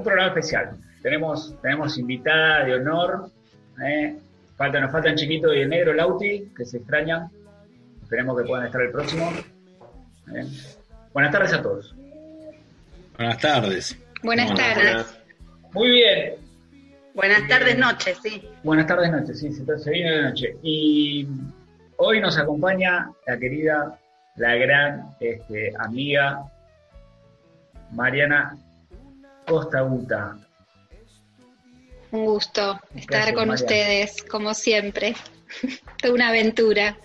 Un, programa especial. Tenemos, tenemos invitada de honor. ¿eh? Falta, nos faltan Chiquito y el Negro Lauti, que se extrañan. Esperemos que puedan estar el próximo. ¿eh? Buenas tardes a todos. Buenas tardes. Buenas tardes. Muy bien. Buenas tardes, noches, sí. Buenas tardes, noches. Sí, se, se viene de noche. Y hoy nos acompaña la querida, la gran este, amiga Mariana Costa Uta. Un gusto estar Gracias, con Mariana. ustedes, como siempre. Una aventura.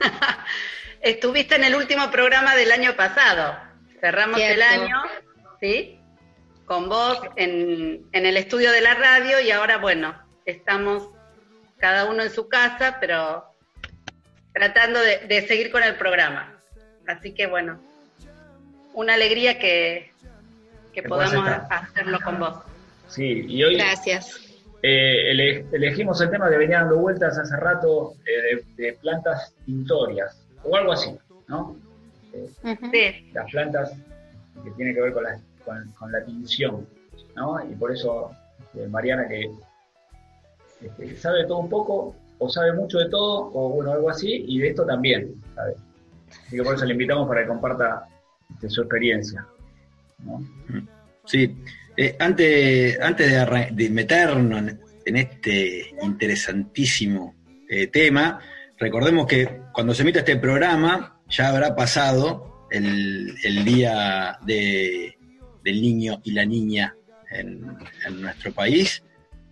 Estuviste en el último programa del año pasado. Cerramos el año, ¿sí? Con vos en, en el estudio de la radio y ahora, bueno, estamos cada uno en su casa, pero tratando de, de seguir con el programa. Así que, bueno, una alegría que, que podamos hacerlo con vos. Sí, y hoy Gracias. eh, ele- elegimos el tema que venía dando vueltas hace rato eh, de, de plantas tintorias, o algo así, ¿no? Eh. Sí, las plantas que tienen que ver con la, con, con la tinción, ¿no? Y por eso eh, Mariana que este, sabe de todo un poco, o sabe mucho de todo, o bueno, algo así, y de esto también, ¿sabes? Así que por eso le invitamos para que comparta este, su experiencia, Sí, eh, antes, antes de, meternos en, este interesantísimo eh, tema, recordemos que cuando se emite este programa ya habrá pasado el, el día de- del niño y la niña en, en nuestro país.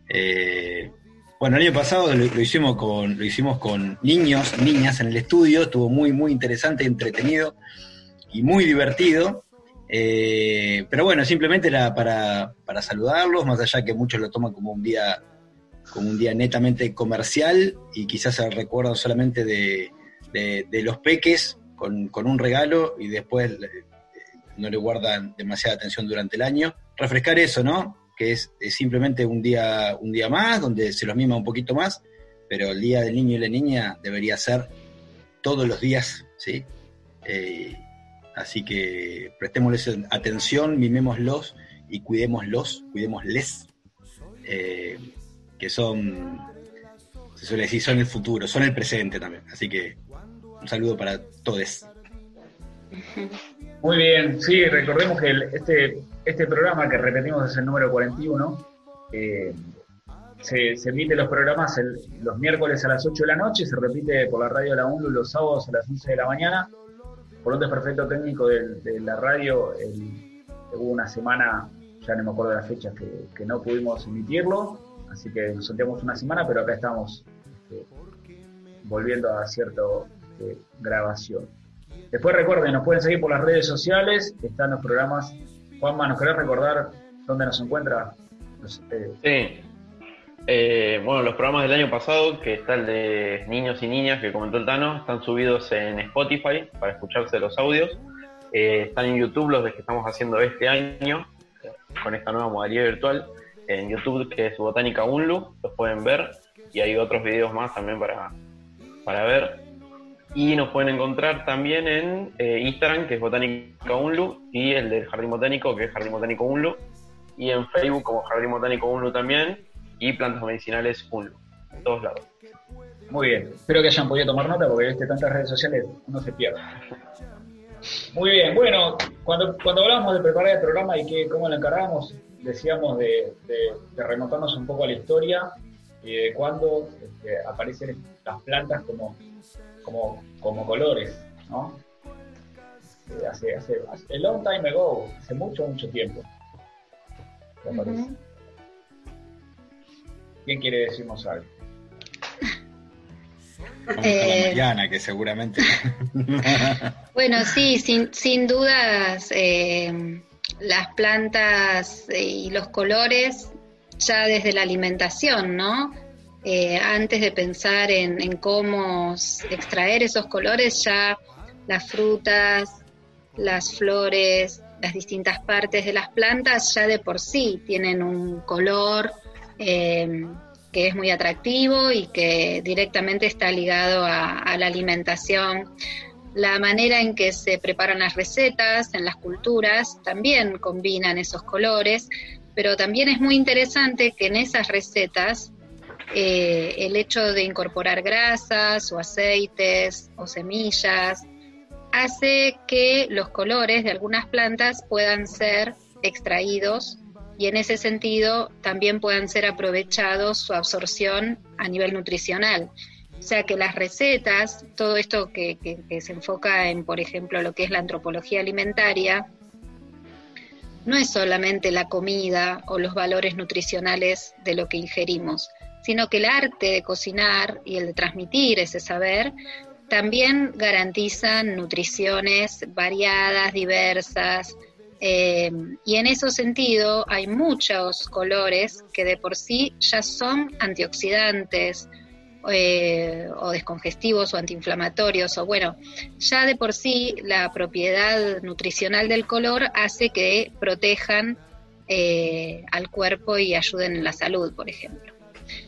Eh, bueno, el año pasado lo, lo hicimos con, lo hicimos con niños, niñas en el estudio, estuvo muy, muy interesante, entretenido y muy divertido. Eh, pero bueno, simplemente era para, para saludarlos, más allá que muchos lo toman como un día como un día netamente comercial y quizás se recuerdan solamente de, de- los peques con, con un regalo y después eh, no le guardan demasiada atención durante el año. Refrescar eso, ¿no? Que es, es simplemente un día, un día más, donde se los mima un poquito más, pero el día del niño y la niña debería ser todos los días, ¿sí? Eh, Así que prestémosles atención, mimémoslos y cuidémoslos, cuidémosles, eh, que son, se suele decir, son el futuro, son el presente también. Así que un saludo para todos. Muy bien, sí, recordemos que este, este programa que repetimos es el número 41. eh, se, se emite los programas el- los miércoles a las 8 de la noche, se repite por la radio de la UNLU los sábados a las 11 de la mañana. Por un desperfecto técnico de, la radio, hubo una semana, ya no me acuerdo de las fechas, que, no pudimos emitirlo, así que nos sentíamos una semana, pero acá estamos eh, volviendo a cierta eh, grabación. Después recuerden, nos pueden seguir por las redes sociales, están los programas. Juanma, ¿nos querés recordar dónde nos encuentra? Eh, Sí. Eh, bueno, los programas del año pasado, que está el de niños y niñas que comentó el Tano, están subidos en Spotify para escucharse los audios. Eh, están en YouTube los de que estamos haciendo este año, con esta nueva modalidad virtual. En YouTube, que es Botánica Unlu, los pueden ver. Y hay otros videos más también para, para ver. Y nos pueden encontrar también en eh, Instagram, que es Botánica Unlu, y el del Jardín Botánico, que es Jardín Botánico Unlu. Y en Facebook como Jardín Botánico Unlu también, y Plantas Medicinales Unlu, en todos lados. muy bien, espero que hayan podido tomar nota porque viste tantas redes sociales, uno se pierde. Muy bien, bueno, cuando, cuando hablamos de preparar el programa y que, cómo lo encargamos, decíamos de, de- de remontarnos un poco a la historia y de cuándo este, aparecen las plantas como, como, como colores, ¿no? Eh, hace, hace, hace a long time ago, hace mucho, mucho tiempo. me parece. ¿Quién quiere decirnos algo? Eh, Mariana, que seguramente. bueno, sí, sin, sin dudas, eh, las plantas y los colores ya desde la alimentación, ¿no? Eh, antes de pensar en, en, cómo extraer esos colores, ya las frutas, las flores, las distintas partes de las plantas ya de por sí tienen un color eh, que es muy atractivo y que directamente está ligado a, la alimentación. La manera en que se preparan las recetas en las culturas también combinan esos colores, pero también es muy interesante que en esas recetas eh, el hecho de incorporar grasas o aceites o semillas hace que los colores de algunas plantas puedan ser extraídos y en ese sentido también puedan ser aprovechados su absorción a nivel nutricional. O sea que las recetas, todo esto que, se enfoca en, por ejemplo, lo que es la antropología alimentaria, no es solamente la comida o los valores nutricionales de lo que ingerimos, sino que el arte de cocinar y el de transmitir ese saber también garantizan nutriciones variadas, diversas, eh, y en ese sentido hay muchos colores que de por sí ya son antioxidantes eh, o descongestivos o antiinflamatorios, o bueno, ya de por sí la propiedad nutricional del color hace que protejan eh, al cuerpo y ayuden en la salud, por ejemplo.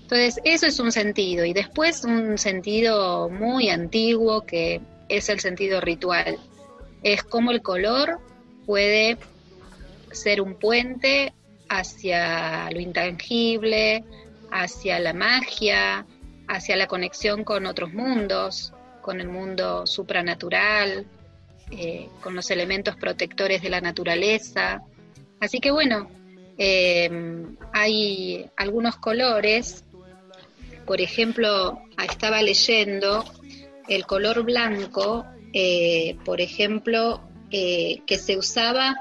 Entonces, eso es un sentido. Y después un sentido muy antiguo que es el sentido ritual. Es como el color puede ser un puente hacia lo intangible, hacia la magia, hacia la conexión con otros mundos, con el mundo supranatural, eh, con los elementos protectores de la naturaleza. Así que bueno, eh, hay algunos colores, por ejemplo, estaba leyendo el color blanco, eh, por ejemplo, eh, que se usaba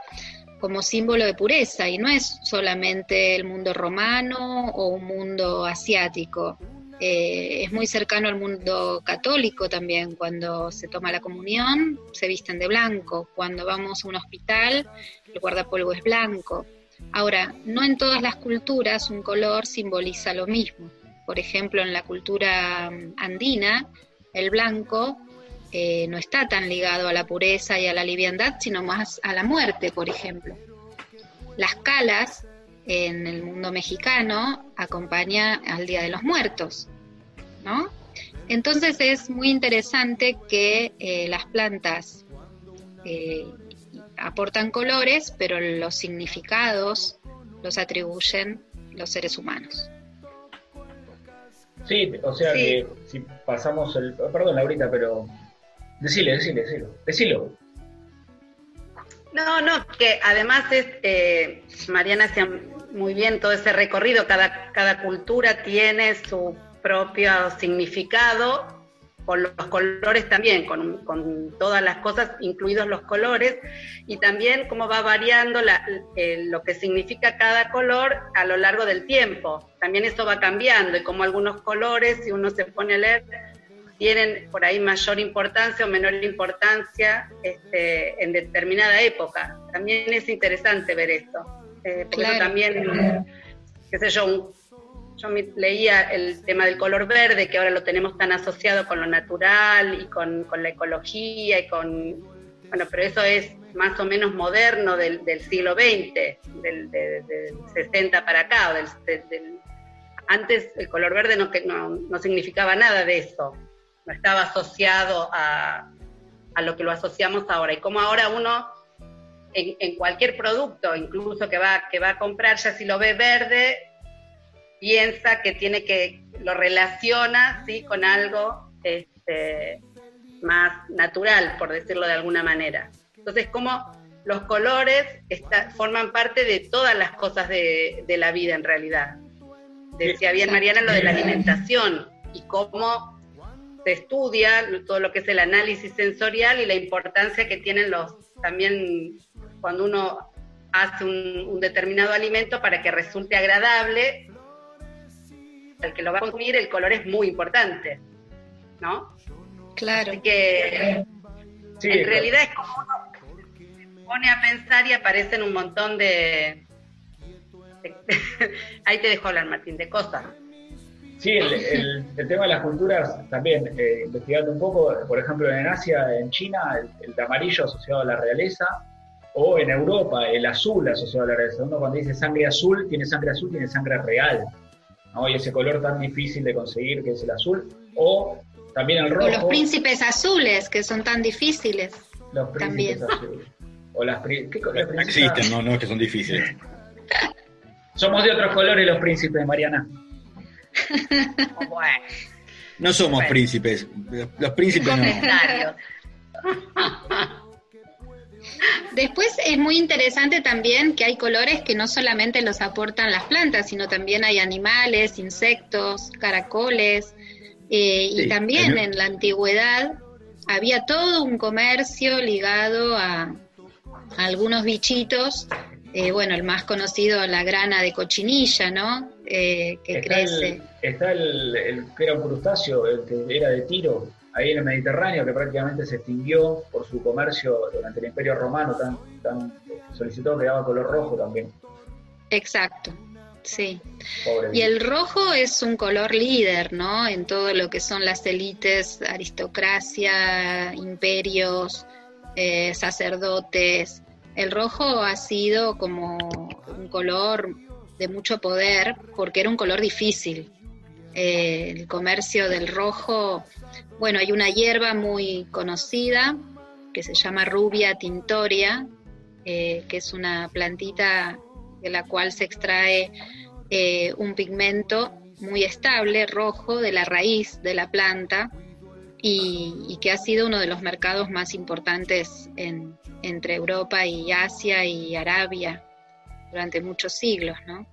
como símbolo de pureza y no es solamente el mundo romano o un mundo asiático. es muy cercano al mundo católico también. Cuando se toma la comunión, se visten de blanco. Cuando vamos a un hospital, el guardapolvo es blanco. Ahora, no en todas las culturas un color simboliza lo mismo. Por ejemplo, en la cultura mm, andina, el blanco eh, no está tan ligado a la pureza y a la liviandad, sino más a la muerte, por ejemplo. Las calas en el mundo mexicano acompaña al Día de los Muertos, ¿no? Entonces es muy interesante que eh, las plantas eh, aportan colores, pero los significados los atribuyen los seres humanos. Sí, o sea que si pasamos el... Perdón, Laurita, pero... Decile, decile, decilo. Decilo. No, no, que además es, eh, Mariana hacía muy bien todo ese recorrido, cada, cada cultura tiene su propio significado con los colores también, con, con, todas las cosas, incluidos los colores, y también cómo va variando la, lo que significa cada color a lo largo del tiempo. También eso va cambiando, y como algunos colores, si uno se pone a leer, tienen por ahí mayor importancia o menor importancia este, en determinada época. También es interesante ver esto. Eh, porque también, qué sé yo, un, yo leía el tema del color verde, que ahora lo tenemos tan asociado con lo natural y con, la ecología y con, bueno, pero eso es más o menos moderno del, siglo XX, del, 60 para acá. antes el color verde no, no, no, significaba nada de eso, no estaba asociado a, a, lo que lo asociamos ahora. Y como ahora uno en, en, cualquier producto, incluso que va, que va a comprar, ya si lo ve verde, piensa que tiene que, lo relaciona ¿sí? con algo este, más natural, por decirlo de alguna manera. Entonces, como los colores forman parte de todas las cosas de, la vida en realidad. Decía bien Mariana lo de la alimentación y cómo se estudia todo lo que es el análisis sensorial y la importancia que tienen los también cuando uno hace un determinado alimento para que resulte agradable el que lo va a consumir, el color es muy importante. ¿no? Claro. Así que en realidad es como uno pone a pensar y aparecen un montón de... Ahí te dejo hablar, Martín, de cosas. Sí, el, tema de las culturas también, eh, investigando un poco, por ejemplo, en Asia, en China, el, amarillo asociado a la realeza, o en Europa, el azul asociado a la realeza. Uno cuando dice sangre azul, tiene sangre azul, tiene sangre real, ¿no? Y ese color tan difícil de conseguir que es el azul, o también el rojo. O los príncipes azules, que son tan difíciles. Los príncipes también. azules. O las, ¿qué, Existen, no, no es que son difíciles. Somos de otros colores los príncipes, Mariana. No somos príncipes, los príncipes no. Después es muy interesante también que hay colores que no solamente los aportan las plantas, sino también hay animales, insectos, caracoles, eh, y también en la antigüedad había todo un comercio ligado a, algunos bichitos. Eh, bueno, el más conocido, la grana de cochinilla, ¿no? Eh, que crece. está el, que era un crustáceo, el que era de tiro, ahí en el Mediterráneo, que prácticamente se extinguió por su comercio durante el Imperio Romano, tan, tan solicitó que daba color rojo también. Exacto, sí. y el rojo es un color líder, ¿no? En todo lo que son las élites, aristocracia, imperios, eh, sacerdotes. El rojo ha sido como un color de mucho poder porque era un color difícil. Eh, el comercio del rojo, bueno, hay una hierba muy conocida que se llama rubia tintoria, eh, que es una plantita de la cual se extrae eh, un pigmento muy estable, rojo, de la raíz de la planta y, que ha sido uno de los mercados más importantes entre Europa y Asia y Arabia durante muchos siglos, ¿no?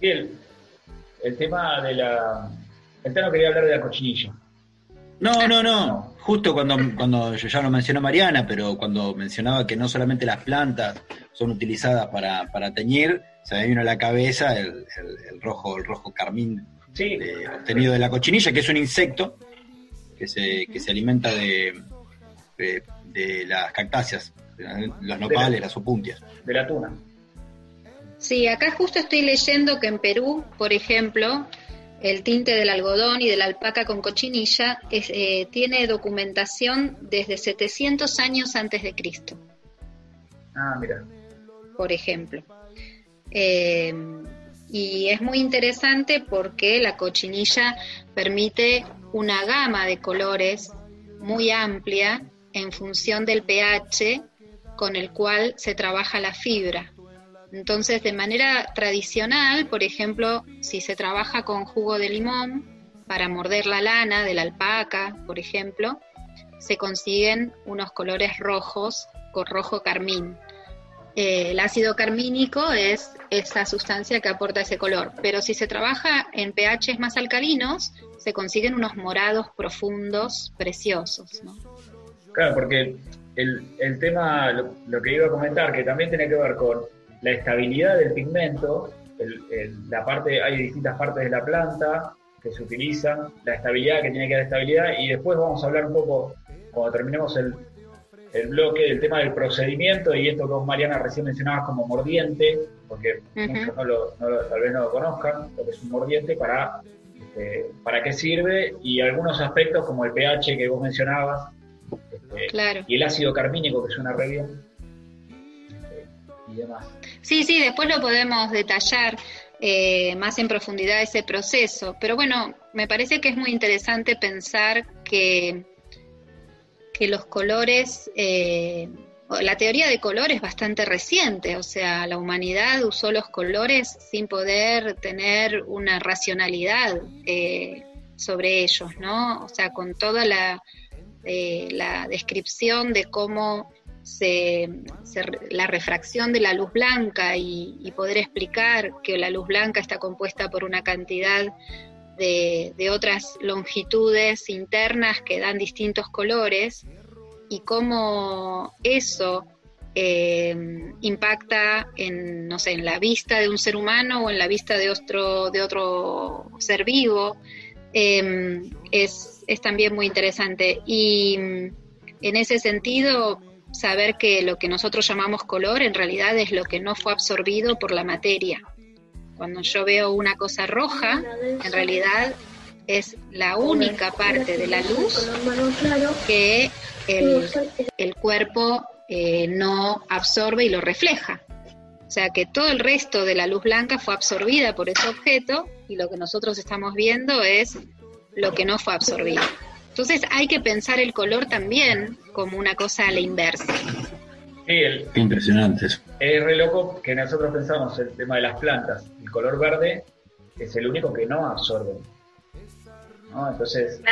Bien, el tema de la... El tema quería hablar de la cochinilla. No, no, no. Justo cuando, cuando ya lo mencionó Mariana, pero cuando mencionaba que no solamente las plantas son utilizadas para, para teñir, se me vino a la cabeza el, rojo, el rojo carmín obtenido de la cochinilla, que es un insecto que se, que se alimenta de, de, las cactáceas, los nopales, las opuntias. De la tuna. Sí, acá justo estoy leyendo que en Perú, por ejemplo, el tinte del algodón y de la alpaca con cochinilla eh, tiene documentación desde 700 años antes de Cristo. Ah, mira. Por ejemplo. Eh, y es muy interesante porque la cochinilla permite una gama de colores muy amplia en función del pH con el cual se trabaja la fibra. Entonces, de manera tradicional, por ejemplo, si se trabaja con jugo de limón para morder la lana de la alpaca, por ejemplo, se consiguen unos colores rojos con rojo carmín. El ácido carmínico es esa sustancia que aporta ese color, pero si se trabaja en pHs más alcalinos, se consiguen unos morados profundos, preciosos. Claro, porque el, tema, lo, que iba a comentar, que también tiene que ver con la estabilidad del pigmento, la parte, hay distintas partes de la planta que se utilizan, la estabilidad que tiene que dar estabilidad, y después vamos a hablar un poco, cuando terminemos el, bloque, del tema del procedimiento y esto que vos, Mariana, recién mencionabas como mordiente, porque muchos no lo, tal vez no lo conozcan, lo que es un mordiente, para, este, para qué sirve, y algunos aspectos como el pH que vos mencionabas, este, y el ácido carmínico que suena re bien, este, y demás. Sí, sí, después lo podemos detallar eh, más en profundidad ese proceso. Pero bueno, me parece que es muy interesante pensar que, que los colores, eh, la teoría de color es bastante reciente, o sea, la humanidad usó los colores sin poder tener una racionalidad eh, sobre ellos, ¿no? O sea, con toda la, la descripción de cómo se, la refracción de la luz blanca y, poder explicar que la luz blanca está compuesta por una cantidad de, otras longitudes internas que dan distintos colores y cómo eso eh, impacta en, no sé, en la vista de un ser humano o en la vista de otro, de otro ser vivo. em, es, es también muy interesante. Y mm, en ese sentido, saber que lo que nosotros llamamos color en realidad es lo que no fue absorbido por la materia. Cuando yo veo una cosa roja, en realidad es la única parte de la luz que el, cuerpo eh, no absorbe y lo refleja. O sea que todo el resto de la luz blanca fue absorbida por ese objeto y lo que nosotros estamos viendo es lo que no fue absorbido. Entonces hay que pensar el color también como una cosa a la inversa. Sí, el, Impresionante Es re loco que nosotros pensamos el tema de las plantas. El color verde es el único que no absorbe. Entonces,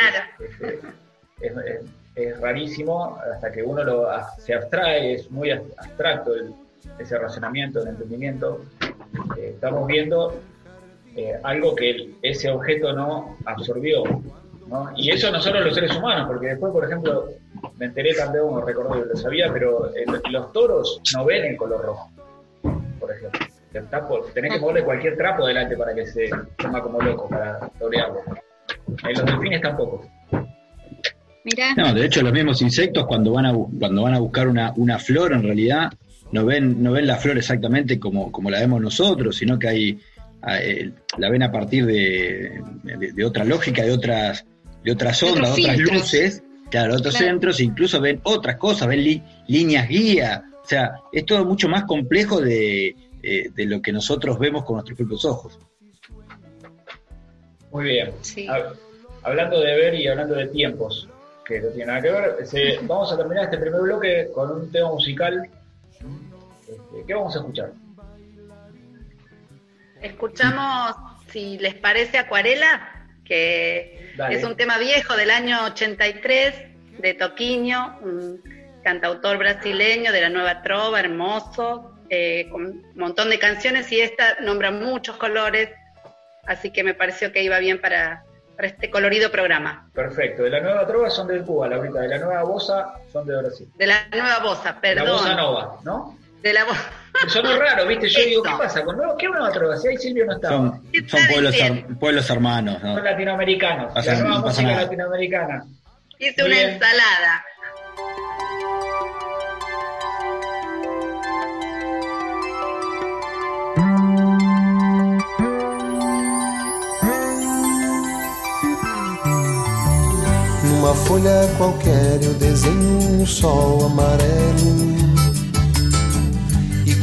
es, rarísimo hasta que uno lo, se abstrae, es muy abstracto ese razonamiento, el entendimiento. Eh, estamos viendo eh, algo que ese objeto no absorbió. Y eso nosotros los seres humanos, porque después, por ejemplo, me enteré también, no recuerdo que lo sabía, pero los toros no ven el color rojo, por ejemplo. tenés que moverle cualquier trapo delante para que se toma como loco, para torearlo. En los delfines tampoco. Mirá. No, de hecho los mismos insectos cuando van a, cuando van a buscar una, una flor en realidad no ven, no ven la flor exactamente como, como la vemos nosotros, sino que hay, eh, la ven a partir de, de, otra lógica, de otras, de otras ondas, de otras luces, claro, otros centros, incluso ven otras cosas, ven líneas guía, o sea, es todo mucho más complejo de, eh, de lo que nosotros vemos con nuestros propios ojos. Muy bien. Hablando de ver y hablando de tiempos, que no tiene nada que ver, vamos a terminar este primer bloque con un tema musical. Este, ¿Qué vamos a escuchar? Escuchamos, si les parece, Acuarela, que es un tema viejo del año 83 de Toquinho, un cantautor brasileño de la nueva trova, hermoso, eh, con un montón de canciones y esta nombra muchos colores, así que me pareció que iba bien para, este colorido programa. Perfecto, de la nueva trova son de Cuba, Laurita, de la nueva bosa son de Brasil. De la nueva bosa, perdón. La bosa nova, ¿no? De la. Son raro, ¿viste? Yo digo, ¿qué pasa? ¿Con nuevo? ¿Qué nueva trova? Si ahí Silvio no estaba. Son, pueblos, pueblos, hermanos. Son latinoamericanos. la nueva música latinoamericana. Hice una ensalada. Numa folha qualquer eu desenho um sol amarelo.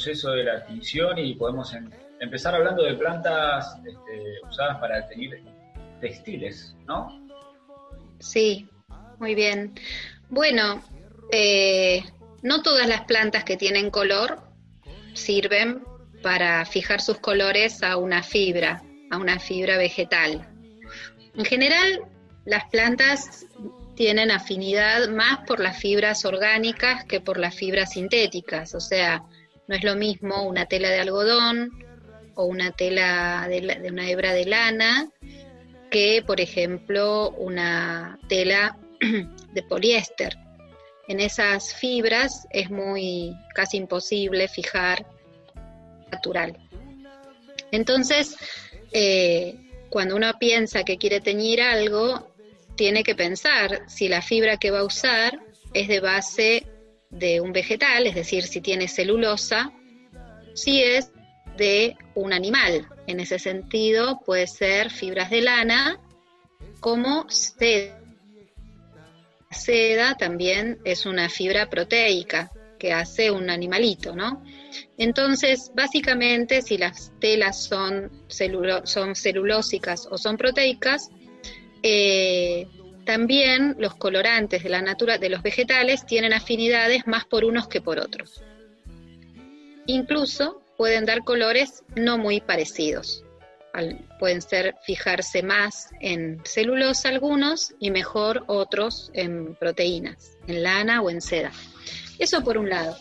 Proceso de la tinción y podemos em, empezar hablando de plantas este, usadas para teñir textiles, ¿no? Sí, muy bien. Bueno, eh, no todas las plantas que tienen color sirven para fijar sus colores a una fibra, a una fibra vegetal. En general, las plantas tienen afinidad más por las fibras orgánicas que por las fibras sintéticas, o sea, no es lo mismo una tela de algodón o una tela de, una hebra de lana que, por ejemplo, una tela de poliéster. En esas fibras es muy casi imposible fijar natural. Entonces, eh, cuando uno piensa que quiere teñir algo, tiene que pensar si la fibra que va a usar es de base de un vegetal, es decir, si tiene celulosa, si es de un animal. En ese sentido, puede ser fibras de lana como seda. Seda también es una fibra proteica que hace un animalito, ¿no? Entonces, básicamente, si las telas son, son celulósicas o son proteicas, eh, también los colorantes de la natura de los vegetales tienen afinidades más por unos que por otros. Incluso pueden dar colores no muy parecidos. pueden ser fijarse más en celulosa algunos y mejor otros en proteínas, en lana o en seda. Eso por un lado.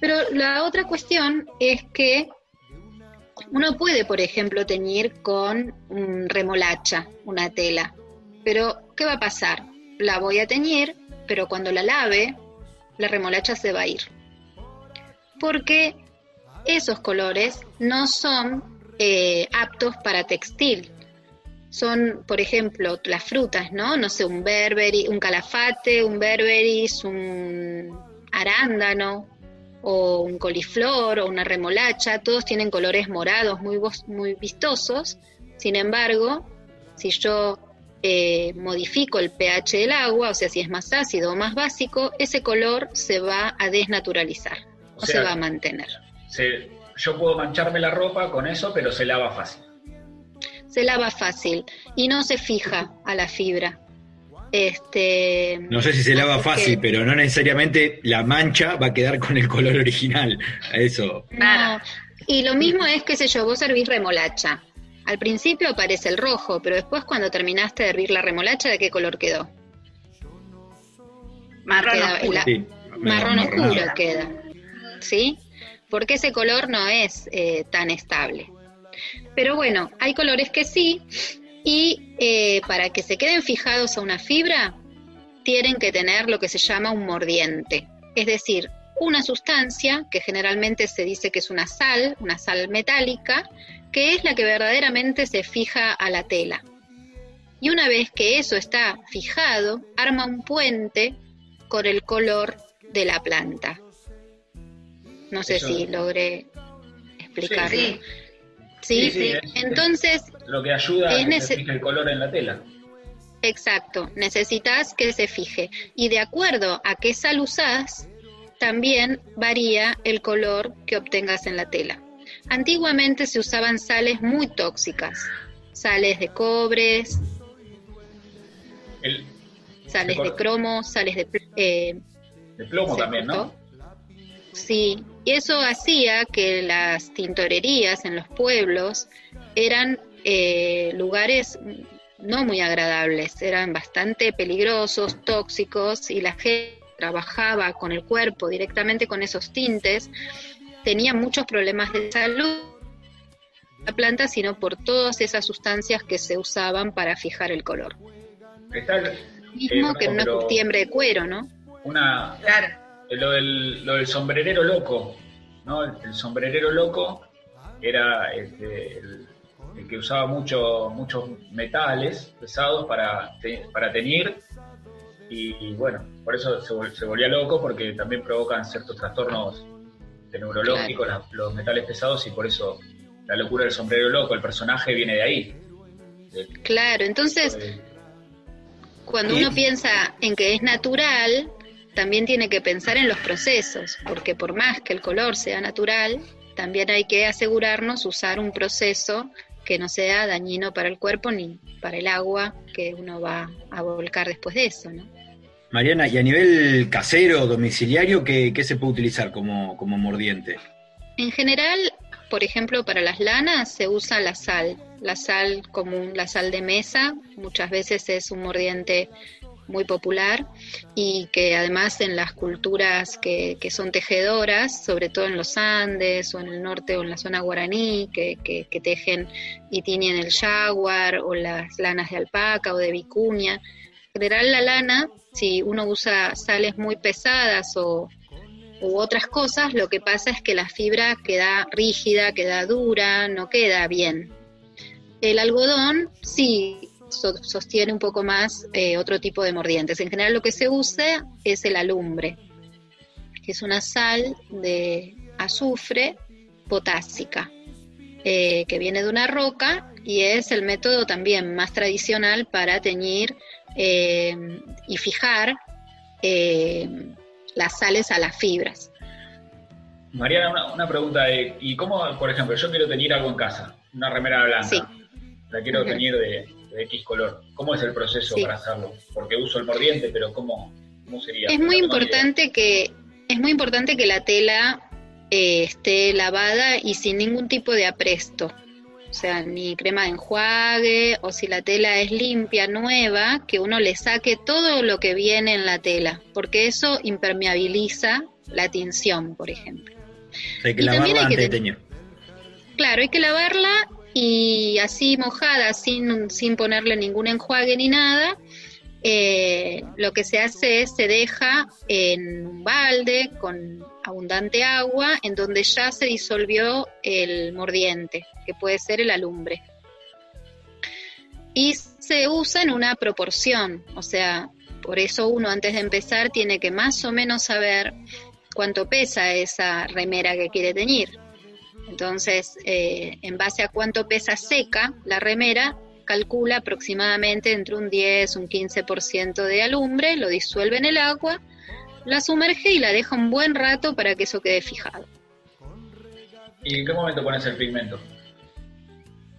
Pero la otra cuestión es que uno puede, por ejemplo, teñir con remolacha, una tela, pero, ¿qué va a pasar? La voy a teñir, pero cuando la lave, la remolacha se va a ir. Porque esos colores no son eh, aptos para textil. Son, por ejemplo, las frutas, ¿no? No sé, un berberi, un calafate, un berberis, un arándano, o un coliflor, o una remolacha, todos tienen colores morados muy, muy vistosos. Sin embargo, si yo eh, modifico el pH del agua, o sea, si es más ácido o más básico, ese color se va a desnaturalizar, o, se va a mantener. yo puedo mancharme la ropa con eso, pero se lava fácil. Se lava fácil y no se fija a la fibra. Este, no sé si se lava fácil, pero no necesariamente la mancha va a quedar con el color original. Eso. Y lo mismo es, que sé yo, vos servís remolacha Al principio aparece el rojo, pero después cuando terminaste de hervir la remolacha, ¿de qué color quedó? Marrón oscuro. marrón oscuro queda. ¿Sí? Porque ese color no es eh, tan estable. Pero bueno, hay colores que sí, y eh, para que se queden fijados a una fibra, tienen que tener lo que se llama un mordiente. Es decir, una sustancia que generalmente se dice que es una sal, una sal metálica, que es la que verdaderamente se fija a la tela. Y una vez que eso está fijado, arma un puente con el color de la planta. No sé si logré explicarlo. Sí, sí. Entonces, lo que ayuda es que se fije el color en la tela. Exacto, necesitas que se fije. Y de acuerdo a qué sal usás, también varía el color que obtengas en la tela. Antiguamente se usaban sales muy tóxicas, sales de cobre, sales de cromo, sales de... Eh, de plomo también, ¿no? Sí, y eso hacía que las tintorerías en los pueblos eran eh, lugares no muy agradables, eran bastante peligrosos, tóxicos, y la gente trabajaba con el cuerpo directamente con esos tintes, tenía muchos problemas de salud la planta, sino por todas esas sustancias que se usaban para fijar el color. Mismo eh, que en una curtiembre de cuero, ¿no? Una, claro. Eh, lo, del, lo del sombrerero loco, ¿no? El, sombrerero loco era este, el, que usaba mucho, muchos metales pesados para, para teñir y, bueno, por eso se, volvía loco porque también provocan ciertos trastornos neurológicos los metales pesados y por eso la locura del sombrero loco, el personaje viene de ahí. claro, entonces cuando uno piensa en que es natural, también tiene que pensar en los procesos, porque por más que el color sea natural, también hay que asegurarnos usar un proceso que no sea dañino para el cuerpo ni para el agua que uno va a volcar después de eso, ¿no? Mariana, y a nivel casero, domiciliario, ¿qué, se puede utilizar como, como mordiente? En general, por ejemplo, para las lanas se usa la sal, la sal común, la sal de mesa, muchas veces es un mordiente muy popular y que además en las culturas que, que, son tejedoras, sobre todo en los Andes o en el norte o en la zona guaraní, que, que, tejen y tienen el jaguar o las lanas de alpaca o de vicuña. En general la lana, si uno usa sales muy pesadas o u otras cosas, lo que pasa es que la fibra queda rígida, queda dura, no queda bien. El algodón sí sostiene un poco más eh, otro tipo de mordientes. En general lo que se usa es el alumbre, que es una sal de azufre potásica, eh, que viene de una roca y es el método también más tradicional para teñir eh, y fijar las sales a las fibras. Mariana, una, pregunta, ¿y cómo, por ejemplo, yo quiero teñir algo en casa, una remera blanca, la quiero teñir de, de X color. ¿Cómo es el proceso para hacerlo? Porque uso el mordiente, pero ¿cómo, cómo sería? Es muy importante que es muy importante que la tela eh, esté lavada y sin ningún tipo de apresto. O sea, ni crema de enjuague, o si la tela es limpia, nueva, que uno le saque todo lo que viene en la tela, porque eso impermeabiliza la tinción, por ejemplo. Hay que lavarla antes de teñir. Claro, hay que lavarla y así mojada, sin, sin ponerle ningún enjuague ni nada, eh, lo que se hace es se deja en un balde con abundante agua en donde ya se disolvió el mordiente, que puede ser el alumbre. Y se usa en una proporción, o sea, por eso uno antes de empezar tiene que más o menos saber cuánto pesa esa remera que quiere teñir. Entonces, eh, en base a cuánto pesa seca la remera, calcula aproximadamente entre un 10, un 15% de alumbre, lo disuelve en el agua, la sumerge y la deja un buen rato para que eso quede fijado. ¿Y en qué momento pones el pigmento?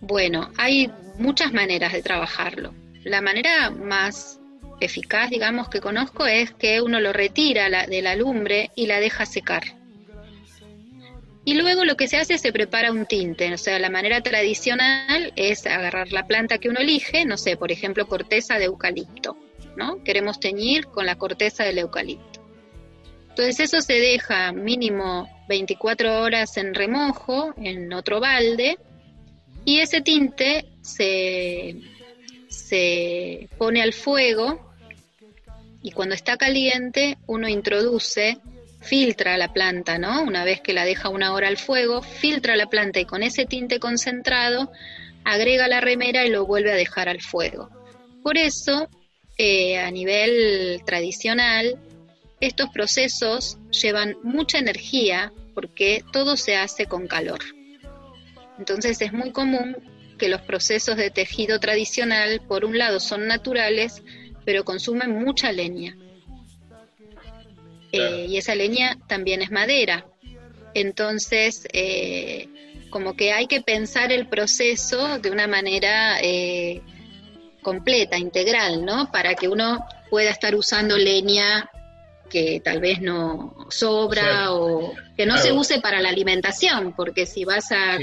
Bueno, hay muchas maneras de trabajarlo. La manera más eficaz, digamos, que conozco es que uno lo retira de la alumbre y la deja secar Y luego lo que se hace es se prepara un tinte, o sea, la manera tradicional es agarrar la planta que uno elige, no sé, por ejemplo, corteza de eucalipto, ¿no? Queremos teñir con la corteza del eucalipto. Entonces eso se deja mínimo 24 horas en remojo, en otro balde, y ese tinte se, se pone al fuego y cuando está caliente uno introduce filtra la planta, ¿no? Una vez que la deja una hora al fuego, filtra la planta y con ese tinte concentrado agrega la remera y lo vuelve a dejar al fuego. Por eso, eh, a nivel tradicional, estos procesos llevan mucha energía porque todo se hace con calor. Entonces es muy común que los procesos de tejido tradicional, por un lado, son naturales, pero consumen mucha leña. Eh, y esa leña también es madera. Entonces, eh, como que hay que pensar el proceso de una manera eh, completa, integral, ¿no? Para que uno pueda estar usando leña que tal vez no sobra o que no se use para la alimentación, porque si vas a,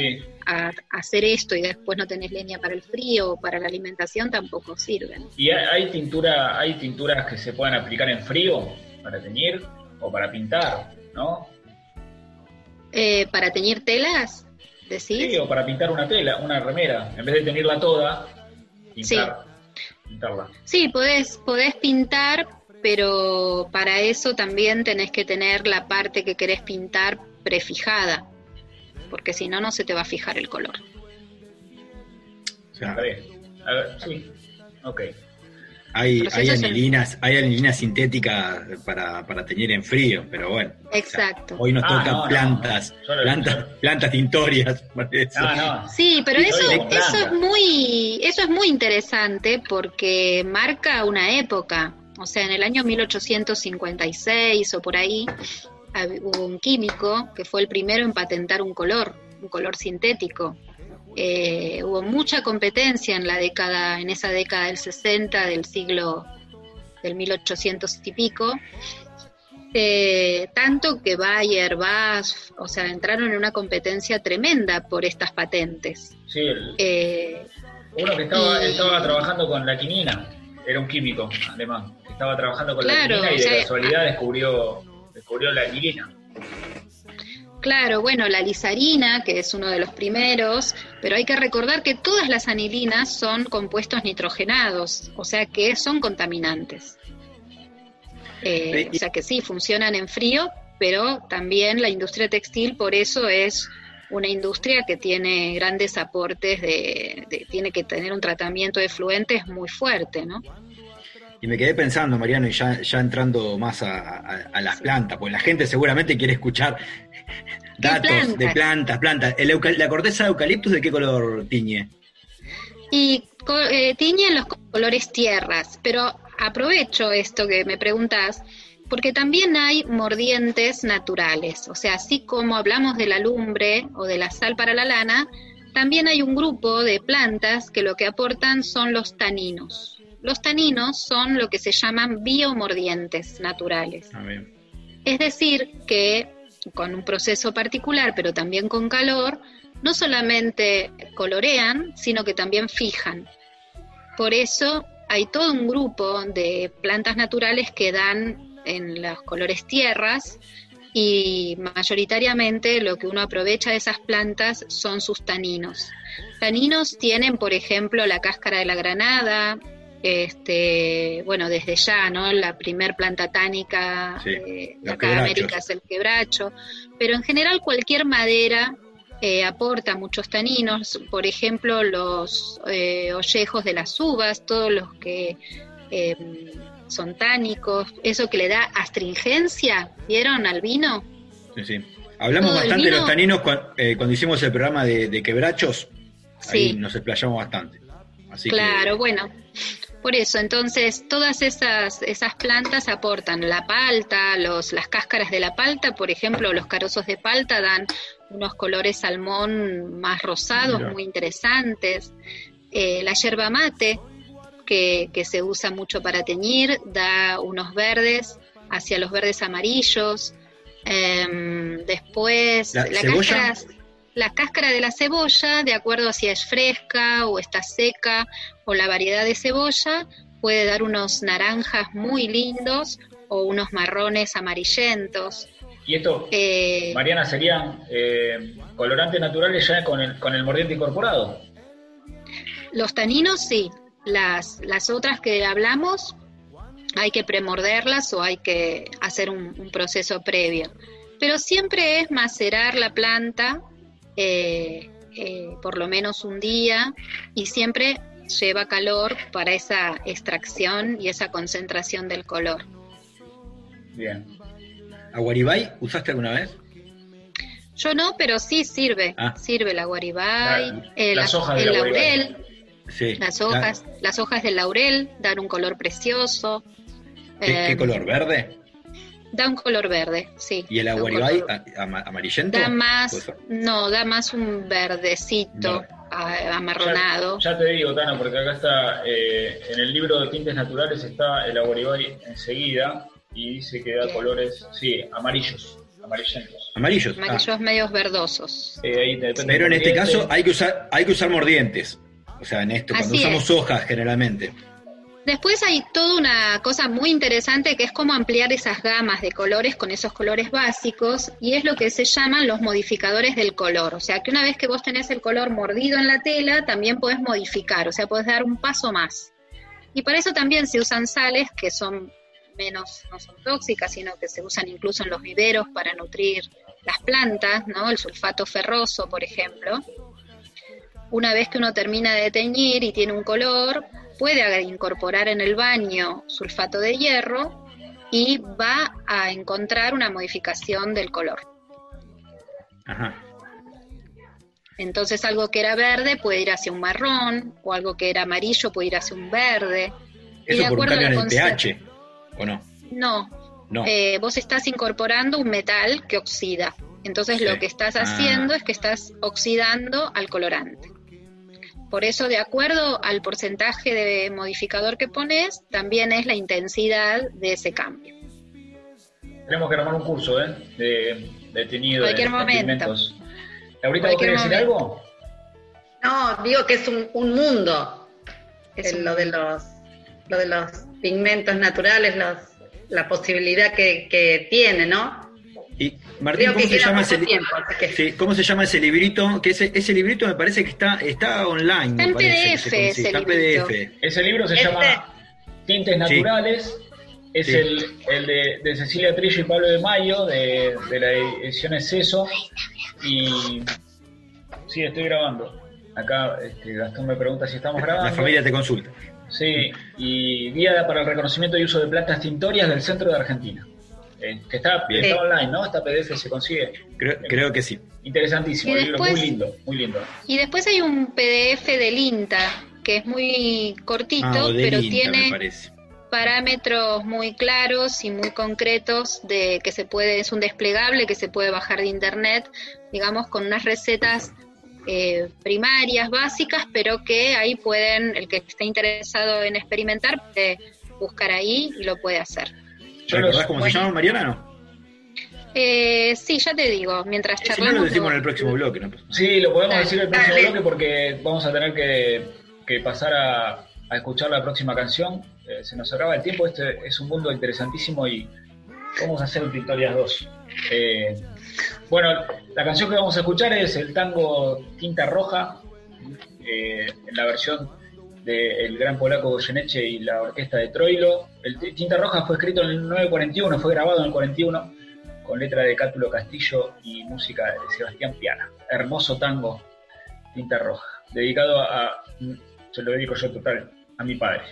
hacer esto y después no tenés leña para el frío o para la alimentación tampoco sirven. ¿Y hay tintura, hay tinturas que se puedan aplicar en frío para teñir? o para pintar, ¿no? Eh, ¿Para teñir telas? ¿Decís? Sí, o para pintar una tela, una remera. En vez de tenerla toda, pintar, pintarla. Sí, podés, podés pintar, pero para eso también tenés que tener la parte que querés pintar prefijada, porque si no, no se te va a fijar el color. A ver, sí, ok. Hay, hay anilinas, hay anilinas sintéticas para, para teñir en frío, pero bueno. Exacto. hoy nos ah, toca plantas, plantas, plantas tintorias. Sí, pero eso, eso es muy, eso es muy interesante porque marca una época. O sea, en el año 1856 o por ahí hubo un químico que fue el primero en patentar un color, un color sintético. Eh, hubo mucha competencia en la década, en esa década del 60 del siglo del 1800 y pico, eh, tanto que Bayer, BASF, o sea, entraron en una competencia tremenda por estas patentes. Sí, eh, uno que estaba, estaba trabajando con la quinina, era un químico alemán, que estaba trabajando con la quinina y de casualidad descubrió, descubrió la quinina. Claro, bueno, la lisarina, que es uno de los primeros, pero hay que recordar que todas las anilinas son compuestos nitrogenados, o sea que son contaminantes. Eh, o sea que sí, funcionan en frío, pero también la industria textil por eso es una industria que tiene grandes aportes de, tiene que tener un tratamiento de fluentes muy fuerte, ¿no? Y me quedé pensando, Mariano, y ya, ya entrando más a, las plantas, porque la gente seguramente quiere escuchar datos de plantas, plantas. ¿La corteza de eucaliptus de qué color tiñe? Y eh, tiñe en los colores tierras, pero aprovecho esto que me preguntas, porque también hay mordientes naturales, o sea, así como hablamos de la lumbre o de la sal para la lana, también hay un grupo de plantas que lo que aportan son los taninos. Los taninos son lo que se llaman biomordientes naturales. Ah, es decir, que con un proceso particular, pero también con calor, no solamente colorean, sino que también fijan. Por eso hay todo un grupo de plantas naturales que dan en los colores tierras y mayoritariamente lo que uno aprovecha de esas plantas son sus taninos. Taninos tienen, por ejemplo, la cáscara de la granada, este, bueno, desde ya, ¿no? La primer planta tánica de acá de América es el quebracho, pero en general cualquier madera eh, aporta muchos taninos, por ejemplo, los eh, ollejos de las uvas, todos los que eh, son tánicos, eso que le da astringencia, ¿vieron al vino? Sí, sí. Hablamos bastante de los taninos cuando, hicimos el programa de, quebrachos, ahí nos explayamos bastante. claro, bueno, por eso, entonces, todas esas, esas plantas aportan la palta, los, las cáscaras de la palta, por ejemplo, los carozos de palta dan unos colores salmón más rosados, muy interesantes. Eh, la yerba mate, que, que se usa mucho para teñir, da unos verdes hacia los verdes amarillos. Em, después, la, cáscara, la cáscara de la cebolla, de acuerdo a si es fresca o está seca o la variedad de cebolla, puede dar unos naranjas muy lindos o unos marrones amarillentos. ¿Y esto, eh, Mariana, serían eh, colorantes naturales ya con el, con el mordiente incorporado? Los taninos sí, las, las otras que hablamos hay que premorderlas o hay que hacer un, proceso previo. Pero siempre es macerar la planta eh, por lo menos un día y siempre lleva calor para esa extracción y esa concentración del color. Bien. ¿Aguaribay usaste alguna vez? Yo no, pero sí sirve. Ah. Sirve la guaribay, eh, las hojas el laurel, las hojas, las hojas del laurel dan un color precioso. ¿Qué, eh, color? ¿Verde? Da un color verde, sí. ¿Y el aguaribay amarillento? Da más, no, da más un verdecito amarronado. Ya, te digo, Tana, porque acá está, eh, en el libro de tintes naturales está el aguaribay enseguida y dice que da colores, sí, amarillos, amarillentos. Amarillos. Amarillos ah. medios verdosos. Eh, Pero en este caso hay que usar, hay que usar mordientes. O sea, en esto, cuando usamos hojas generalmente. Después hay toda una cosa muy interesante que es cómo ampliar esas gamas de colores con esos colores básicos y es lo que se llaman los modificadores del color. O sea que una vez que vos tenés el color mordido en la tela, también podés modificar, o sea, podés dar un paso más. Y para eso también se usan sales que son menos, no son tóxicas, sino que se usan incluso en los viveros para nutrir las plantas, ¿no? El sulfato ferroso, por ejemplo. Una vez que uno termina de teñir y tiene un color, puede incorporar en el baño sulfato de hierro y va a encontrar una modificación del color. Entonces algo que era verde puede ir hacia un marrón o algo que era amarillo puede ir hacia un verde. ¿Eso por un en el pH o no? No. no. Eh, vos estás incorporando un metal que oxida. Entonces lo que estás haciendo ah. es que estás oxidando al colorante. Por eso, de acuerdo al porcentaje de modificador que pones, también es la intensidad de ese cambio. Tenemos que armar un curso ¿eh? de, de tenido Cualquier de, momento. ¿Ahorita vos querés decir algo? No, digo que es un, mundo. Es lo, de los, lo de los pigmentos naturales, los, la posibilidad que, que tiene, ¿no? Y Martín, ¿cómo se, llama ese, ¿cómo se llama ese librito? Que ese, ese librito me parece que está, está online. Está en PDF, ese está PDF. Ese libro se llama este. Tintes Naturales. Es el, el de, de, Cecilia Trillo y Pablo de Mayo, de, de la edición Exceso. Y sí, estoy grabando. Acá este, Gastón me pregunta si estamos grabando. La familia te consulta. Sí, y Guía para el Reconocimiento y Uso de Plantas Tintorias del Centro de Argentina. Eh, que está, está, online, ¿no? Esta PDF se consigue. Creo, que sí. Interesantísimo, libro muy lindo, muy lindo. Y después hay un PDF del INTA, que es muy cortito, ah, pero tiene parámetros muy claros y muy concretos de que se puede, es un desplegable que se puede bajar de internet, digamos, con unas recetas eh, primarias, básicas, pero que ahí pueden, el que esté interesado en experimentar, puede buscar ahí y lo puede hacer. ¿Recordás cómo se llama Mariana no? Eh, sí, ya te digo, mientras charlamos. Si no lo decimos en el próximo bloque, ¿no? Sí, lo podemos decir en el próximo bloque porque vamos a tener que, pasar a, escuchar la próxima canción. Eh, se nos acaba el tiempo, este es un mundo interesantísimo y vamos a hacer un Victorias 2. Eh, bueno, la canción que vamos a escuchar es el tango Tinta Roja, en la versión del gran polaco Goyeneche y la orquesta de Troilo. El Tinta Roja fue escrito en el 941, fue grabado en el 41 con letra de Cátulo Castillo y música de Sebastián Piana. Hermoso tango, Tinta Roja, dedicado a, se lo dedico yo total, a mi padre.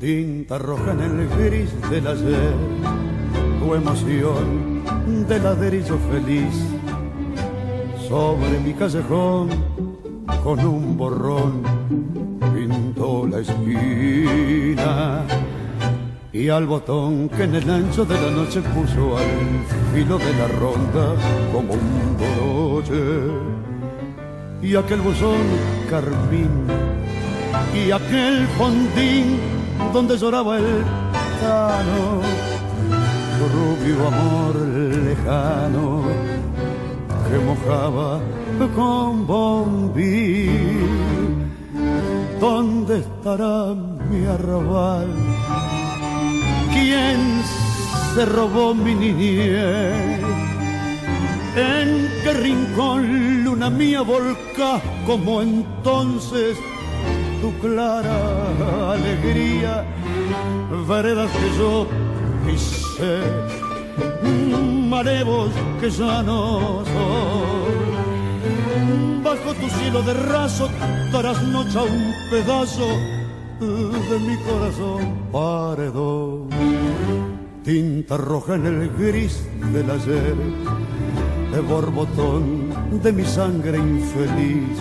Tinta roja en el gris del ayer, tu emoción de ladrillo feliz, sobre mi callejón con un borrón pintó la esquina y al botón que en el ancho de la noche puso al filo de la ronda como un broche y aquel buzón carmín y aquel fondín donde lloraba el tano rubio amor lejano que mojaba con bombí. ¿Dónde estará mi arrabal? ¿Quién se robó mi niñez? ¿En qué rincón, luna mía, volcás como entonces tu clara alegría? Veredas que yo pisé, marevos que ya no son bajo tu cielo de raso trasnocha un pedazo de mi corazón paredón. Tinta roja en el gris del ayer, de borbotón de mi sangre infeliz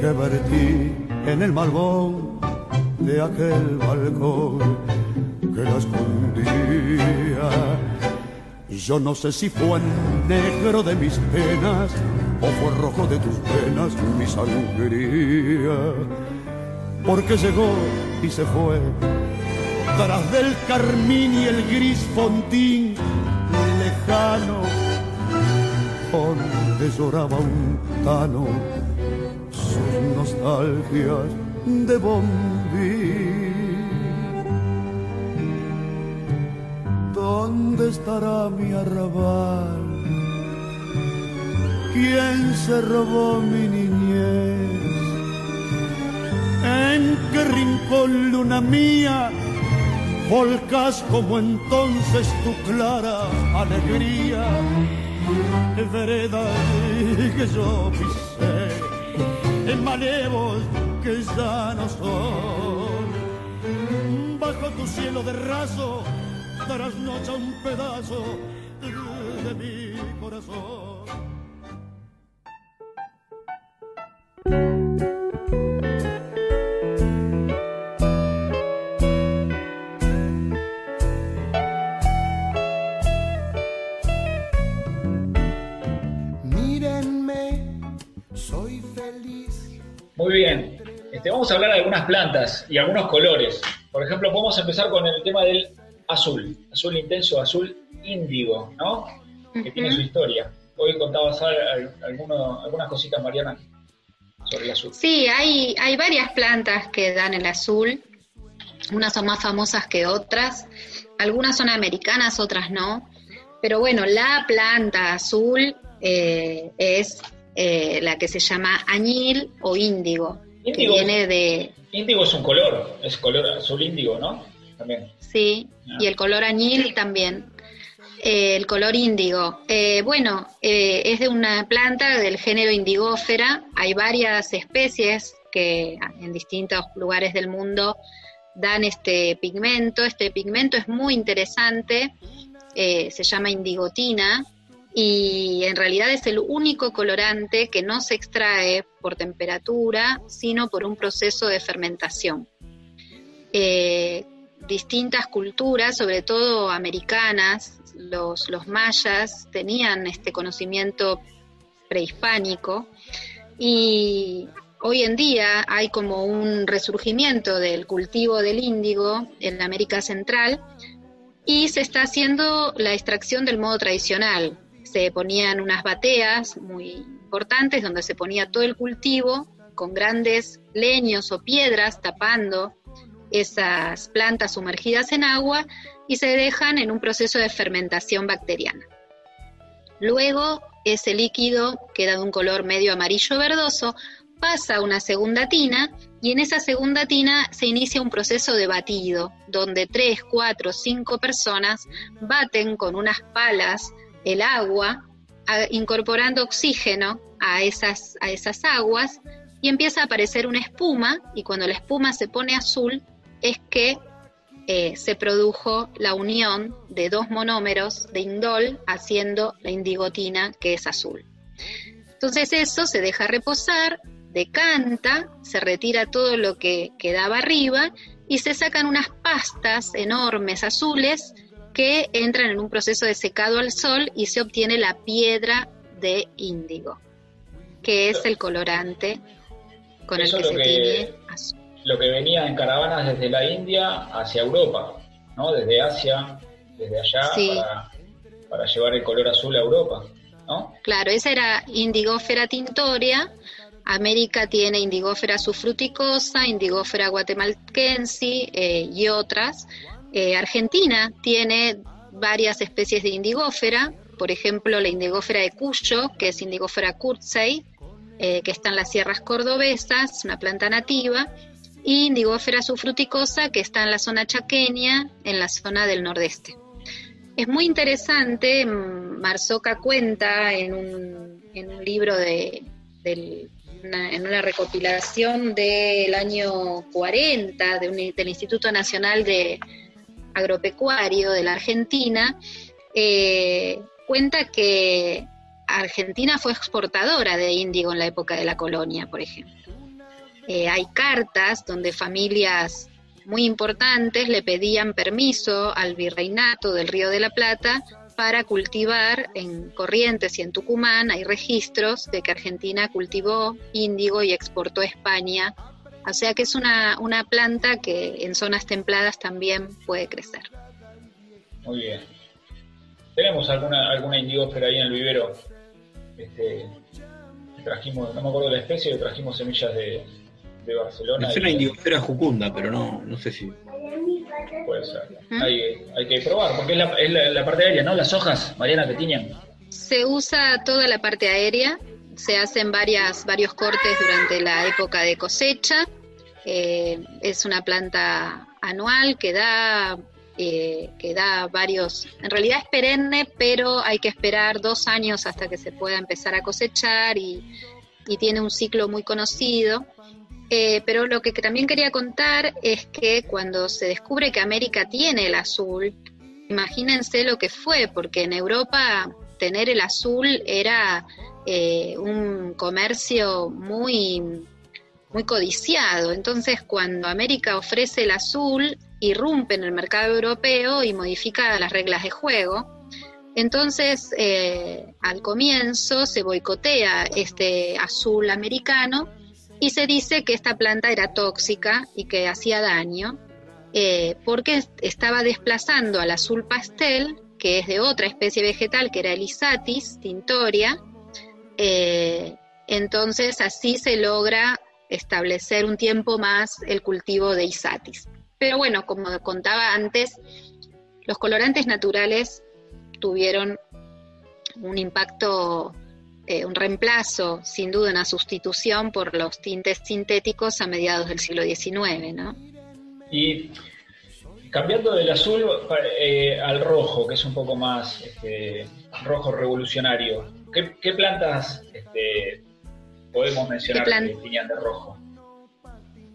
que vertí en el malvón de aquel balcón que la escondía. Yo no sé si fue negro de mis penas o fue rojo de tus penas mi sangría. Porque llegó y se fue, tras del carmín y el gris fondín lejano, donde lloraba un tano nostalgias de bombín. ¿Dónde estará mi arrabal? ¿Quién se robó mi niñez? ¿En qué rincón, luna mía, volcas como entonces tu clara alegría? Vereda que yo pisé, en malevos que ya no son. Bajo tu cielo de raso, trasnocha un pedazo de mi corazón. Muy bien. Este, vamos a hablar de algunas plantas y algunos colores. Por ejemplo, podemos empezar con el tema del azul. Azul intenso, azul índigo, ¿no? Que tiene su historia. Hoy contabas algunas cositas, Mariana, sobre el azul. Sí, hay, hay varias plantas que dan el azul. Unas son más famosas que otras. Algunas son americanas, otras no. Pero bueno, la planta azul eh, es eh, la que se llama añil o índigo, que viene de... Índigo es un color, es color azul índigo, ¿no? También. Sí, ah. y el color añil también. Eh, el color índigo. Eh, bueno, es de una planta del género indigófera. Hay varias especies que en distintos lugares del mundo dan este pigmento. Este pigmento es muy interesante. se llama indigotina y en realidad es el único colorante que no se extrae por temperatura, sino por un proceso de fermentación. Eh, distintas culturas, sobre todo americanas, los, los mayas tenían este conocimiento prehispánico y hoy en día hay como un resurgimiento del cultivo del índigo en América Central y se está haciendo la extracción del modo tradicional, se ponían unas bateas muy importantes donde se ponía todo el cultivo con grandes leños o piedras tapando esas plantas sumergidas en agua y se dejan en un proceso de fermentación bacteriana. Luego ese líquido queda de un color medio amarillo verdoso, pasa a una segunda tina y en esa segunda tina se inicia un proceso de batido, donde tres, cuatro, cinco personas baten con unas palas el agua, incorporando oxígeno a esas, a esas aguas y empieza a aparecer una espuma y cuando la espuma se pone azul es que eh, se produjo la unión de dos monómeros de indol haciendo la indigotina que es azul. Entonces eso se deja reposar decanta, se retira todo lo que quedaba arriba y se sacan unas pastas enormes azules que entran en un proceso de secado al sol y se obtiene la piedra de índigo, que es el colorante con el que se tiñe azul. Lo que venía en caravanas desde la India hacia Europa, ¿no? Desde Asia, desde allá, para, para llevar el color azul a Europa. ¿No? Claro, esa era Indigófera tintoria, América tiene Indigófera sufruticosa, Indigófera guatemalquensi eh, y otras. Eh, Argentina tiene varias especies de Indigófera, por ejemplo la Indigófera de Cuyo, que es Indigófera curtsey, eh, que está en las sierras cordobesas, una planta nativa, y Indigófera sufruticosa, que está en la zona chaqueña, en la zona del nordeste. Es muy interesante, mm, Marzoca cuenta en un, libro de, del en una recopilación del año 40 de del Instituto Nacional de Agropecuario de la Argentina, eh, cuenta que Argentina fue exportadora de índigo en la época de la colonia, por ejemplo. Eh, hay cartas donde familias muy importantes le pedían permiso al virreinato del Río de la Plata para cultivar en Corrientes y en Tucumán. Hay registros de que Argentina cultivó índigo y exportó a España. O sea que es una, una planta que en zonas templadas también puede crecer. Muy bien. ¿Tenemos alguna, alguna indígofera ahí en el vivero? Este, trajimos, no me acuerdo de la especie, trajimos semillas de, de Barcelona. Es una indigofera jucunda, pero no, no sé si. Puede ser. Hay, hay, que probar, porque es, la, es la, parte aérea, ¿no? Las hojas, Mariana, que tiñan. Se usa toda la parte aérea, se hacen varias, varios cortes durante la época de cosecha. Eh, es una planta anual que da, eh, que da varios, en realidad es perenne, pero hay que esperar dos años hasta que se pueda empezar a cosechar y, y tiene un ciclo muy conocido. Eh, pero lo que también quería contar es que cuando se descubre que América tiene el azul, imagínense lo que fue, porque en Europa tener el azul era eh, un comercio muy, codiciado. Entonces, cuando América ofrece el azul, irrumpe en el mercado europeo y modifica las reglas de juego. Entonces, eh, al comienzo se boicotea este azul americano y se dice que esta planta era tóxica y que hacía daño eh, porque estaba desplazando al azul pastel, que es de otra especie vegetal, que era el Isatis tintoria. Eh, entonces así se logra establecer un tiempo más el cultivo de Isatis. Pero bueno, como contaba antes, los colorantes naturales tuvieron un impacto eh, un reemplazo, sin duda una sustitución por los tintes sintéticos a mediados del siglo XIX, ¿no? Y cambiando del azul eh, al rojo, que es un poco más este, rojo revolucionario, ¿qué, plantas este, podemos mencionar que tenían de rojo?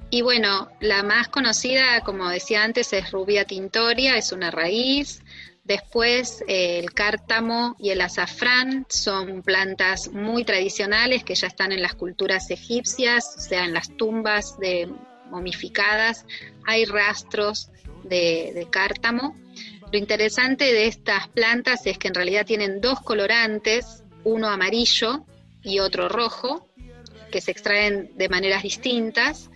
Y bueno, la más conocida, como decía antes, es Rubia tintoria, es una raíz. Después eh, el cártamo y el azafrán son plantas muy tradicionales que ya están en las culturas egipcias, o sea, en las tumbas de momificadas hay rastros de, cártamo. Lo interesante de estas plantas es que en realidad tienen dos colorantes, uno amarillo y otro rojo, que se extraen de maneras distintas.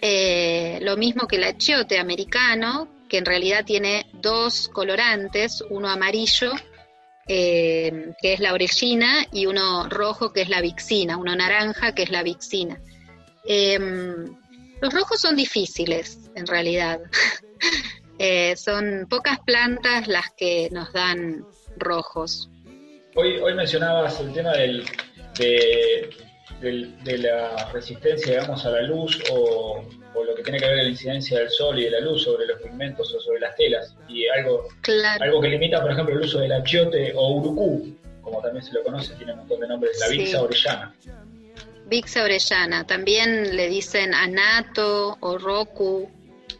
Eh, lo mismo que el achiote americano, que en realidad tiene dos colorantes, uno amarillo, eh, que es la orellina, y uno rojo, que es la vixina, uno naranja, que es la vixina. Em, los rojos son difíciles, en realidad. Eh, son pocas plantas las que nos dan rojos. Hoy, hoy mencionabas el tema del, de la resistencia, digamos, a la luz o, lo que tiene que ver con la incidencia del sol y de la luz sobre los pigmentos o sobre las telas. Y algo, algo que limita, por ejemplo, el uso del achiote o urucú, como también se lo conoce, tiene un montón de nombres, la vixa orellana. Vixa orellana, también le dicen anato o roku,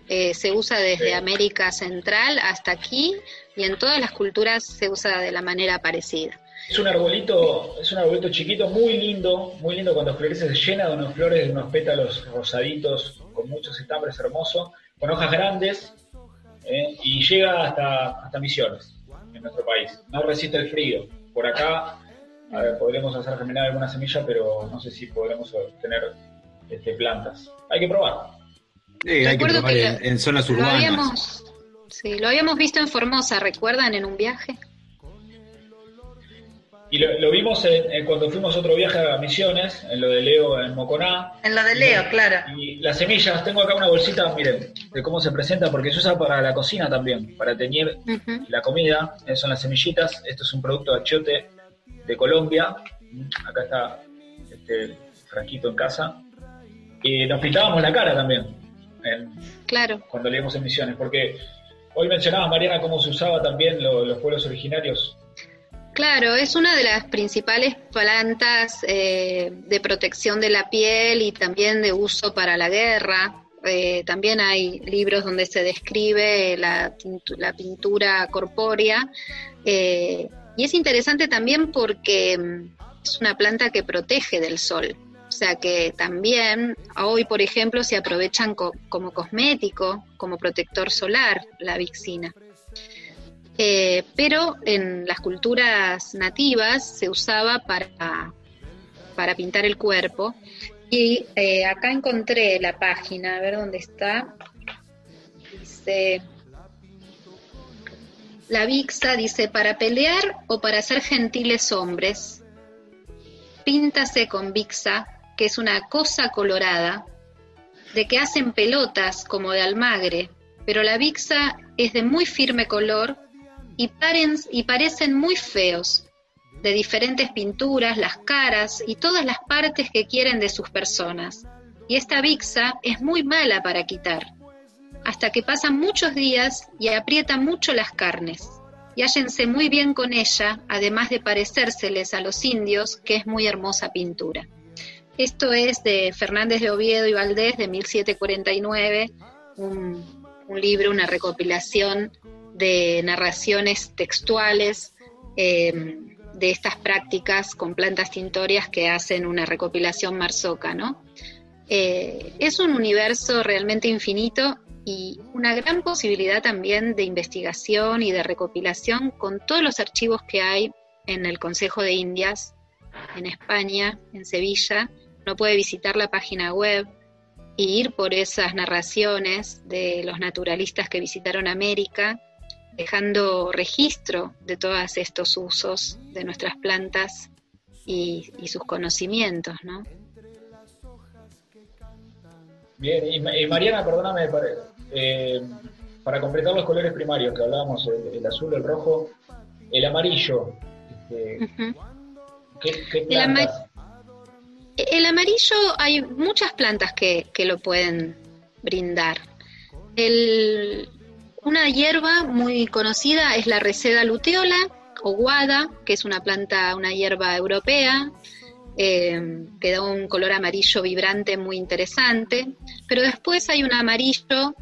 eh, se usa desde América Central hasta aquí y en todas las culturas se usa de la manera parecida. Es un arbolito, es un arbolito chiquito, muy lindo, muy lindo cuando florece, se llena de unos flores, de unos pétalos rosaditos, con muchos estambres hermosos, con hojas grandes, ¿eh? y llega hasta, hasta Misiones, en nuestro país. No resiste el frío. Por acá podremos hacer germinar alguna semilla, pero no sé si podremos obtener este, plantas. Hay que probar. hay que probar en, zonas urbanas. Lo habíamos, sí, lo habíamos visto en Formosa, ¿recuerdan? En un viaje. Y lo, vimos cuando fuimos otro viaje a Misiones, en lo de Leo en Moconá. En lo de Leo, claro. Y las semillas, tengo acá una bolsita, miren, de cómo se presenta, porque se usa para la cocina también, para teñir la comida. Esas son las semillitas. Esto es un producto de achiote de Colombia. Acá está este frasquito en casa. Y nos pintábamos la cara también. claro. Cuando leíamos en Misiones, porque hoy mencionaba Mariana cómo se usaba también los pueblos originarios Claro, es una de las principales plantas eh, de protección de la piel y también de uso para la guerra. Eh, también hay libros donde se describe la, pintura corpórea. Eh, y es interesante también porque mm, es una planta que protege del sol. O sea que también hoy, por ejemplo, se aprovechan como cosmético, como protector solar, la vixina. Eh, pero en las culturas nativas se usaba para, para pintar el cuerpo. Y eh, acá encontré la página, a ver dónde está. Dice, la Vixa dice, para pelear o para ser gentiles hombres, píntase con Vixa, que es una cosa colorada, de que hacen pelotas como de almagre, pero la Vixa es de muy firme color y, parecen muy feos, de diferentes pinturas, las caras y todas las partes que quieren de sus personas. Y esta vixa es muy mala para quitar, hasta que pasan muchos días y aprieta mucho las carnes. Y hállense muy bien con ella, además de parecérseles a los indios, que es muy hermosa pintura. Esto es de Fernández de Oviedo y Valdés de 1749, un, un libro, una recopilación de narraciones textuales eh, de estas prácticas con plantas tintorias que hacen una recopilación marzoca, ¿no? Eh, es un universo realmente infinito y una gran posibilidad también de investigación y de recopilación con todos los archivos que hay en el Consejo de Indias, en España, en Sevilla. Uno puede visitar la página web e ir por esas narraciones de los naturalistas que visitaron América dejando registro de todos estos usos de nuestras plantas y, sus conocimientos, ¿no? Bien, y, Mariana, perdóname, eh, para, completar los colores primarios que hablábamos, el, azul, el rojo, el amarillo, este, ¿qué, plantas? El, amarillo, hay muchas plantas que, que lo pueden brindar. El, una hierba muy conocida es la reseda luteola o guada, que es una planta, una hierba europea, eh, que da un color amarillo vibrante muy interesante. Pero después hay un amarillo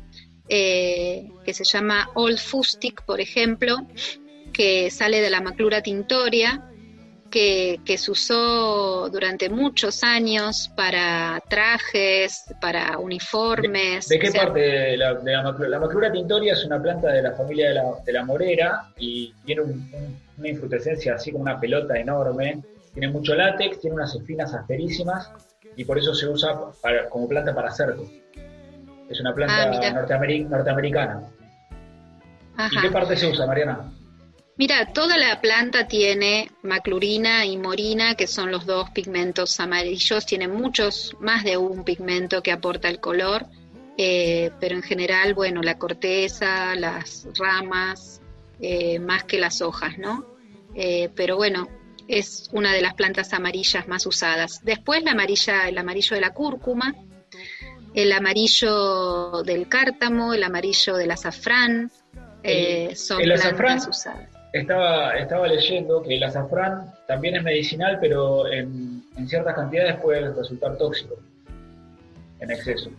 eh, que se llama Old Fustic, por ejemplo, que sale de la maclura tintoria, que, se usó durante muchos años para trajes, para uniformes. ¿De, qué parte de la, de la, maclura? tintoria es una planta de la familia de la, de la morera y tiene una infrutescencia así como una pelota enorme. Tiene mucho látex, tiene unas espinas asperísimas y por eso se usa como planta para cerco. Es una planta ah, norteamericana. ¿Y qué parte se usa, Mariana? Mira, toda la planta tiene maclurina y morina, que son los dos pigmentos amarillos. Tiene muchos, más de un pigmento que aporta el color, eh, pero en general, bueno, la corteza, las ramas, eh, más que las hojas, ¿no? Eh, pero bueno, es una de las plantas amarillas más usadas. Después la amarilla, el amarillo de la cúrcuma, el amarillo del cártamo, el amarillo del azafrán, son plantas usadas estaba, estaba leyendo que el azafrán también es medicinal, pero en, ciertas cantidades puede resultar tóxico, en exceso.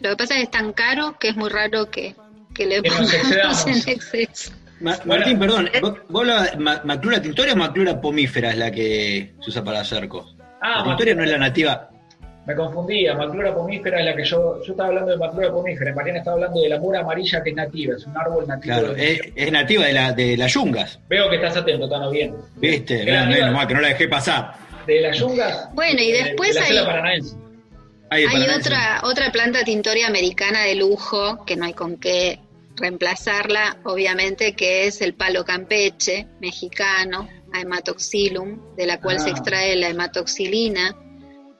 Lo que pasa es que es tan caro que es muy raro que, que le pongamos en exceso. Martín, perdón, ¿vos, vos maclura tintoria o maclura pomífera es la que se usa para cercos? Ah, la tintoria no es la nativa. Me confundía, maclura pomífera es la que yo, yo estaba hablando de maclura pomífera, Mariana estaba hablando de la mura amarilla que es nativa, es un árbol nativo. Claro, es, nativa de, la, de las yungas. Veo que estás atento, Tano, bien. Viste, no, no, que no la dejé pasar. De las yungas. Bueno, y después hay, hay otra, otra planta tintoria americana de lujo, que no hay con qué reemplazarla, obviamente, que es el palo campeche mexicano, hematoxylum, de la cual se ah. extrae la hematoxilina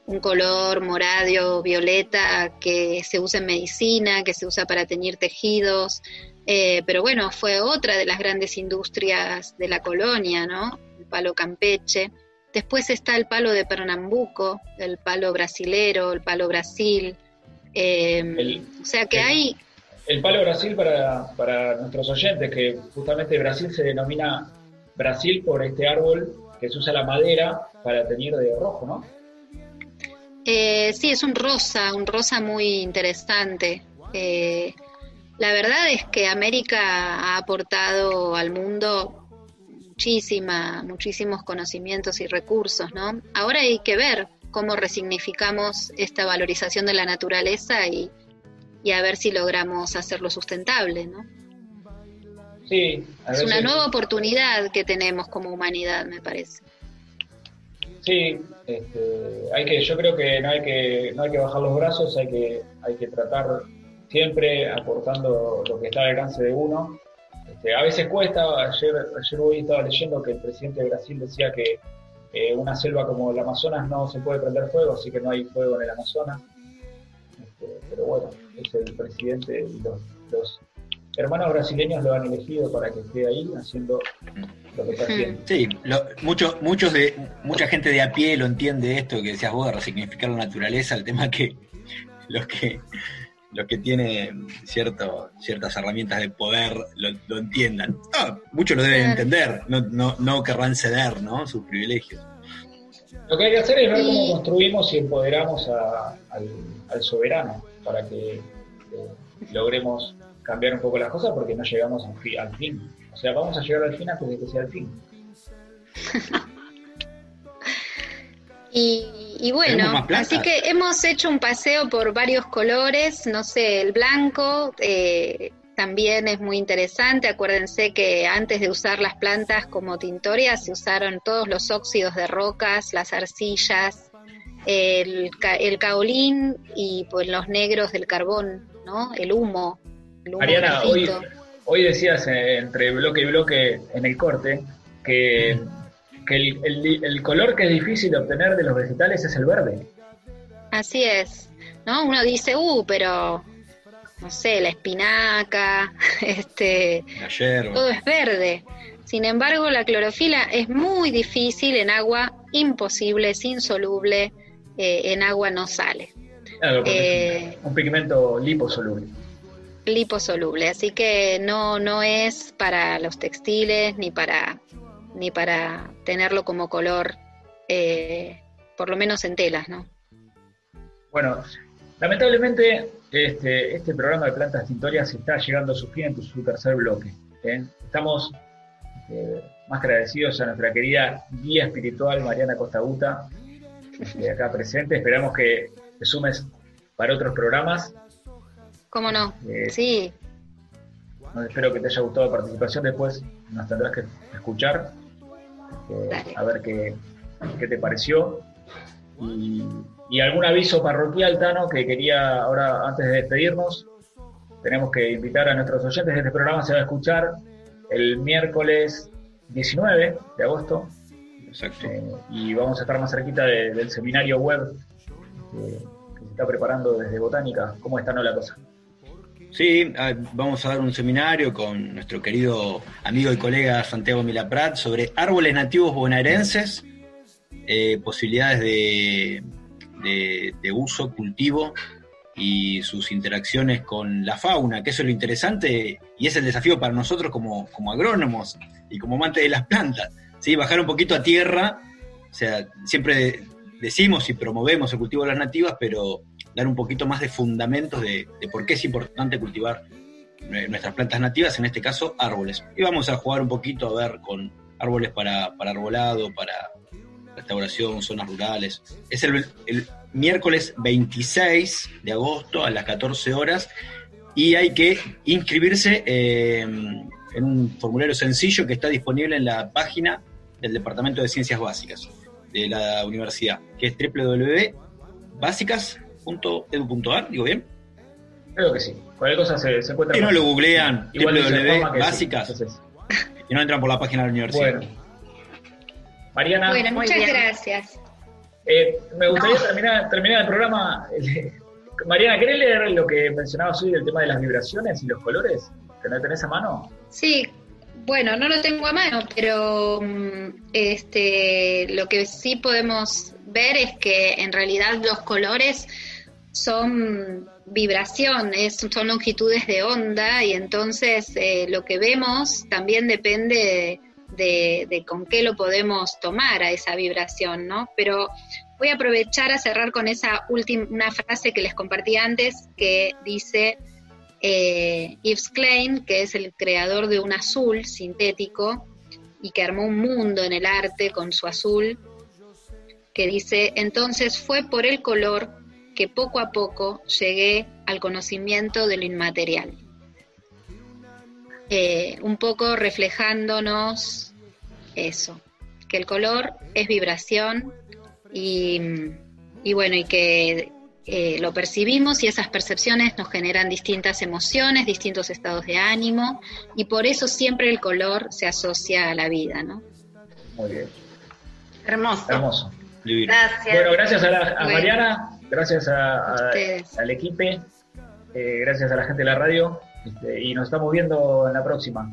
un color morado, violeta, que se usa en medicina, que se usa para teñir tejidos, eh, pero bueno, fue otra de las grandes industrias de la colonia, ¿no? El palo campeche. Después está el palo de Pernambuco, el palo brasilero, el palo Brasil. Eh, o sea que hay... El palo Brasil para, para nuestros oyentes, que justamente Brasil se denomina Brasil por este árbol que se usa la madera para teñir de rojo, ¿no? Eh, sí, es un rosa, un rosa muy interesante. Eh, la verdad es que América ha aportado al mundo muchísima, muchísimos conocimientos y recursos, ¿no? Ahora hay que ver cómo resignificamos esta valorización de la naturaleza y, y a ver si logramos hacerlo sustentable, ¿no? Sí. es una nueva oportunidad que tenemos como humanidad, me parece. Sí, este, hay que, yo creo que no hay que, no hay que bajar los brazos, hay que, hay que tratar siempre aportando lo que está al alcance de uno. Este, a veces cuesta, ayer, ayer hoy estaba leyendo que el presidente de Brasil decía que eh, una selva como el Amazonas no se puede prender fuego, así que no hay fuego en el Amazonas. Este, pero bueno, es el presidente y los, los hermanos brasileños lo han elegido para que esté ahí haciendo Sí, mucho, muchos de, mucha gente de a pie lo entiende esto que decías vos de resignificar la naturaleza, el tema que los que los que tienen cierto, ciertas herramientas de poder lo, entiendan. muchos lo deben entender, no, no, no querrán ceder ¿no? sus privilegios. Lo que hay que hacer es ver cómo construimos y empoderamos al, soberano para que eh, logremos cambiar un poco las cosas porque no llegamos al fin. O sea, vamos a llegar al fin antes de que sea el fin. y, bueno, así que hemos hecho un paseo por varios colores, no sé, el blanco eh, también es muy interesante. Acuérdense que antes de usar las plantas como tintorias se usaron todos los óxidos de rocas, las arcillas, el, el caolín y pues los negros del carbón, ¿no? El humo. El humo hoy, Hoy decías eh, entre bloque y bloque en el corte que, el, color que es difícil de obtener de los vegetales es el verde. Así es, ¿no? Uno dice, uh, pero no sé, la espinaca, este, todo es verde. Sin embargo, la clorofila es muy difícil en agua, imposible, es insoluble, eh, en agua no sale. Eh, un pigmento liposoluble liposoluble, así que no, no es para los textiles ni para, ni para tenerlo como color, eh, por lo menos en telas, ¿no? Bueno, lamentablemente este, este programa de plantas tintorias está llegando a su fin en su tercer bloque. ¿eh? Estamos eh, más agradecidos a nuestra querida guía espiritual Mariana Costaguta, acá presente. Esperamos que te sumes para otros programas ¿Cómo no? Eh, sí. espero que te haya gustado la participación. Después nos tendrás que escuchar, eh, a ver qué, te pareció. Y, algún aviso parroquial, Tano, que quería ahora, antes de despedirnos, tenemos que invitar a nuestros oyentes. Este programa se va a escuchar el miércoles 19 de agosto. Exacto. Eh, y vamos a estar más cerquita del seminario web que se está preparando desde Botánica. ¿Cómo está no la cosa? Sí, ah, vamos a dar un seminario con nuestro querido amigo y colega Santiago Milaprat sobre árboles nativos bonaerenses, eh, posibilidades de, uso, cultivo y sus interacciones con la fauna, que eso es lo interesante y es el desafío para nosotros como, agrónomos y como amantes de las plantas. ¿sí? Bajar un poquito a tierra, o sea, siempre decimos y promovemos el cultivo de las nativas, pero dar un poquito más de fundamentos de, por qué es importante cultivar nuestras plantas nativas, en este caso árboles. Y vamos a jugar un poquito a ver con árboles para, arbolado, para restauración, zonas rurales. Es el, miércoles 26 de agosto a las 14 horas y hay que inscribirse eh, en un formulario sencillo que está disponible en la página del Departamento de Ciencias Básicas de la universidad, que es www.básicas.edu.ar, ¿digo bien? Creo que sí. Cualquier cosa se, se encuentra. Y no lo googlean, www.básicas, y no entran por la página de la universidad. Bueno. Mariana. Bueno, muchas gracias. Eh, me gustaría terminar, terminar el programa. Mariana, ¿querés leer lo que mencionabas hoy del tema de las vibraciones y los colores? ¿Te lo tenés a mano? Sí, bueno, no lo tengo a mano, pero mm, este, lo que sí podemos ver es que en realidad los colores son vibración, son longitudes de onda y entonces eh, lo que vemos también depende de, con qué lo podemos tomar a esa vibración, ¿no? Pero voy a aprovechar a cerrar con esa última una frase que les compartí antes que dice eh, Yves Klein, que es el creador de un azul sintético y que armó un mundo en el arte con su azul, que dice, entonces fue por el color que poco a poco llegué al conocimiento de lo inmaterial. Eh, un poco reflejándonos eso, que el color es vibración y, bueno, y que eh, lo percibimos y esas percepciones nos generan distintas emociones, distintos estados de ánimo y por eso siempre el color se asocia a la vida, ¿no? Muy bien. Hermoso. Hermoso. Gracias. Bueno, gracias a, Mariana, gracias al equipo, eh, gracias a la gente de la radio este, y nos estamos viendo en la próxima.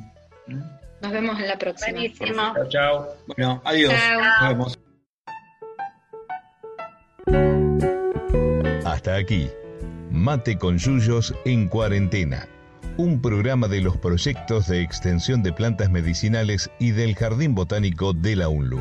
Nos vemos en la próxima. Buenísimo. Chao, chao. Bueno, adiós. Nos vemos. Hasta aquí, Mate con Yuyos en cuarentena, un programa de los proyectos de extensión de plantas medicinales y del Jardín Botánico de la UNLU.